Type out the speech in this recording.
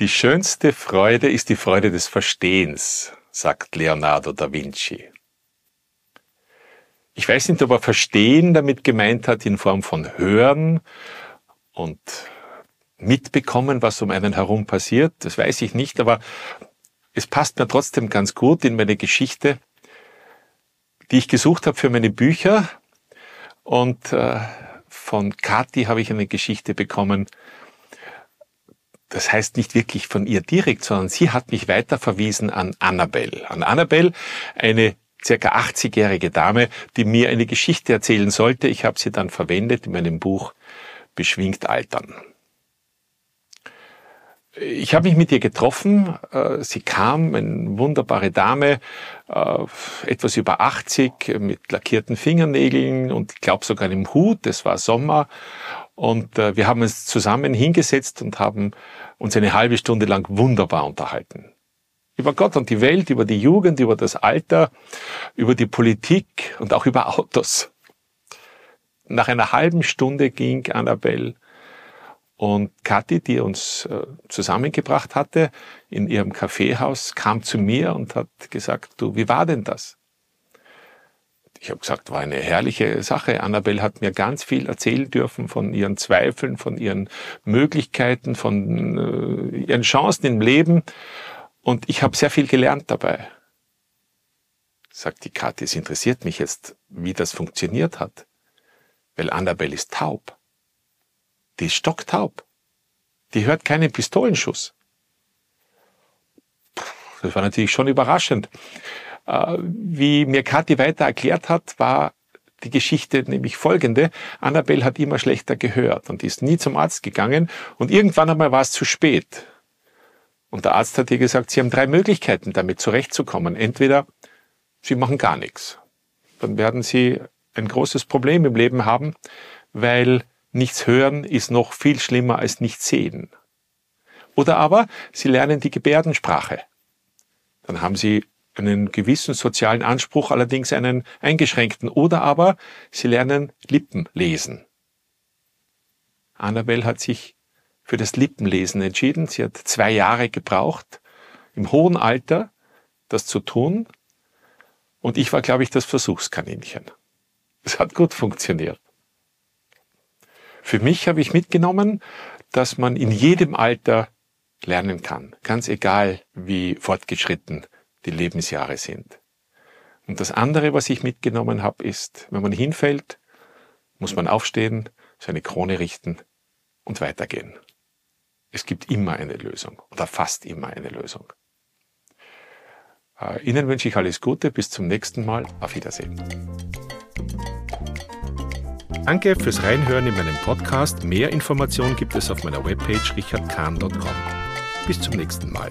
Die schönste Freude ist die Freude des Verstehens, sagt Leonardo da Vinci. Ich weiß nicht, ob er Verstehen damit gemeint hat in Form von Hören und mitbekommen, was um einen herum passiert. Das weiß ich nicht, aber es passt mir trotzdem ganz gut in meine Geschichte, die ich gesucht habe für meine Bücher. Und äh, von Kathi habe ich eine Geschichte bekommen, das heißt nicht wirklich von ihr direkt, sondern sie hat mich weiterverwiesen an Annabelle. An Annabelle, eine circa 80-jährige Dame, die mir eine Geschichte erzählen sollte. Ich habe sie dann verwendet in meinem Buch Beschwingt Altern. Ich habe mich mit ihr getroffen. Äh, sie kam, eine wunderbare Dame, äh, etwas über 80, mit lackierten Fingernägeln und ich glaube sogar einem Hut. Es war Sommer und äh, wir haben uns zusammen hingesetzt und haben uns eine halbe Stunde lang wunderbar unterhalten. Über Gott und die Welt, über die Jugend, über das Alter, über die Politik und auch über Autos. Nach einer halben Stunde ging Annabelle und Kathi, die uns äh, zusammengebracht hatte in ihrem Kaffeehaus, kam zu mir und hat gesagt, du, wie war denn das? Ich habe gesagt, war eine herrliche Sache. Annabelle hat mir ganz viel erzählen dürfen von ihren Zweifeln, von ihren Möglichkeiten, von äh, ihren Chancen im Leben. Und ich habe sehr viel gelernt dabei. Sagt die Kathi, es interessiert mich jetzt, wie das funktioniert hat. Weil Annabelle ist taub. Die ist stocktaub. Die hört keinen Pistolenschuss. Das war natürlich schon überraschend. Äh, wie mir Kathi weiter erklärt hat, war die Geschichte nämlich folgende. Annabelle hat immer schlechter gehört und ist nie zum Arzt gegangen und irgendwann einmal war es zu spät. Und der Arzt hat ihr gesagt, Sie haben drei Möglichkeiten, damit zurechtzukommen. Entweder Sie machen gar nichts. Dann werden Sie ein großes Problem im Leben haben, weil nichts hören ist noch viel schlimmer als nichts sehen. Oder aber Sie lernen die Gebärdensprache. Dann haben Sie einen gewissen sozialen Anspruch, allerdings einen eingeschränkten. Oder aber sie lernen Lippen lesen. Annabelle hat sich für das Lippenlesen entschieden. Sie hat zwei Jahre gebraucht, im hohen Alter, das zu tun. Und ich war, glaube ich, das Versuchskaninchen. Es hat gut funktioniert. Für mich habe ich mitgenommen, dass man in jedem Alter lernen kann, ganz egal wie fortgeschritten die Lebensjahre sind. Und das andere, was ich mitgenommen habe, ist, wenn man hinfällt, muss man aufstehen, seine Krone richten und weitergehen. Es gibt immer eine Lösung oder fast immer eine Lösung. Äh, Ihnen wünsche ich alles Gute, bis zum nächsten Mal, auf Wiedersehen. Danke fürs Reinhören in meinem Podcast. Mehr Informationen gibt es auf meiner Webpage richardkahn.com. Bis zum nächsten Mal.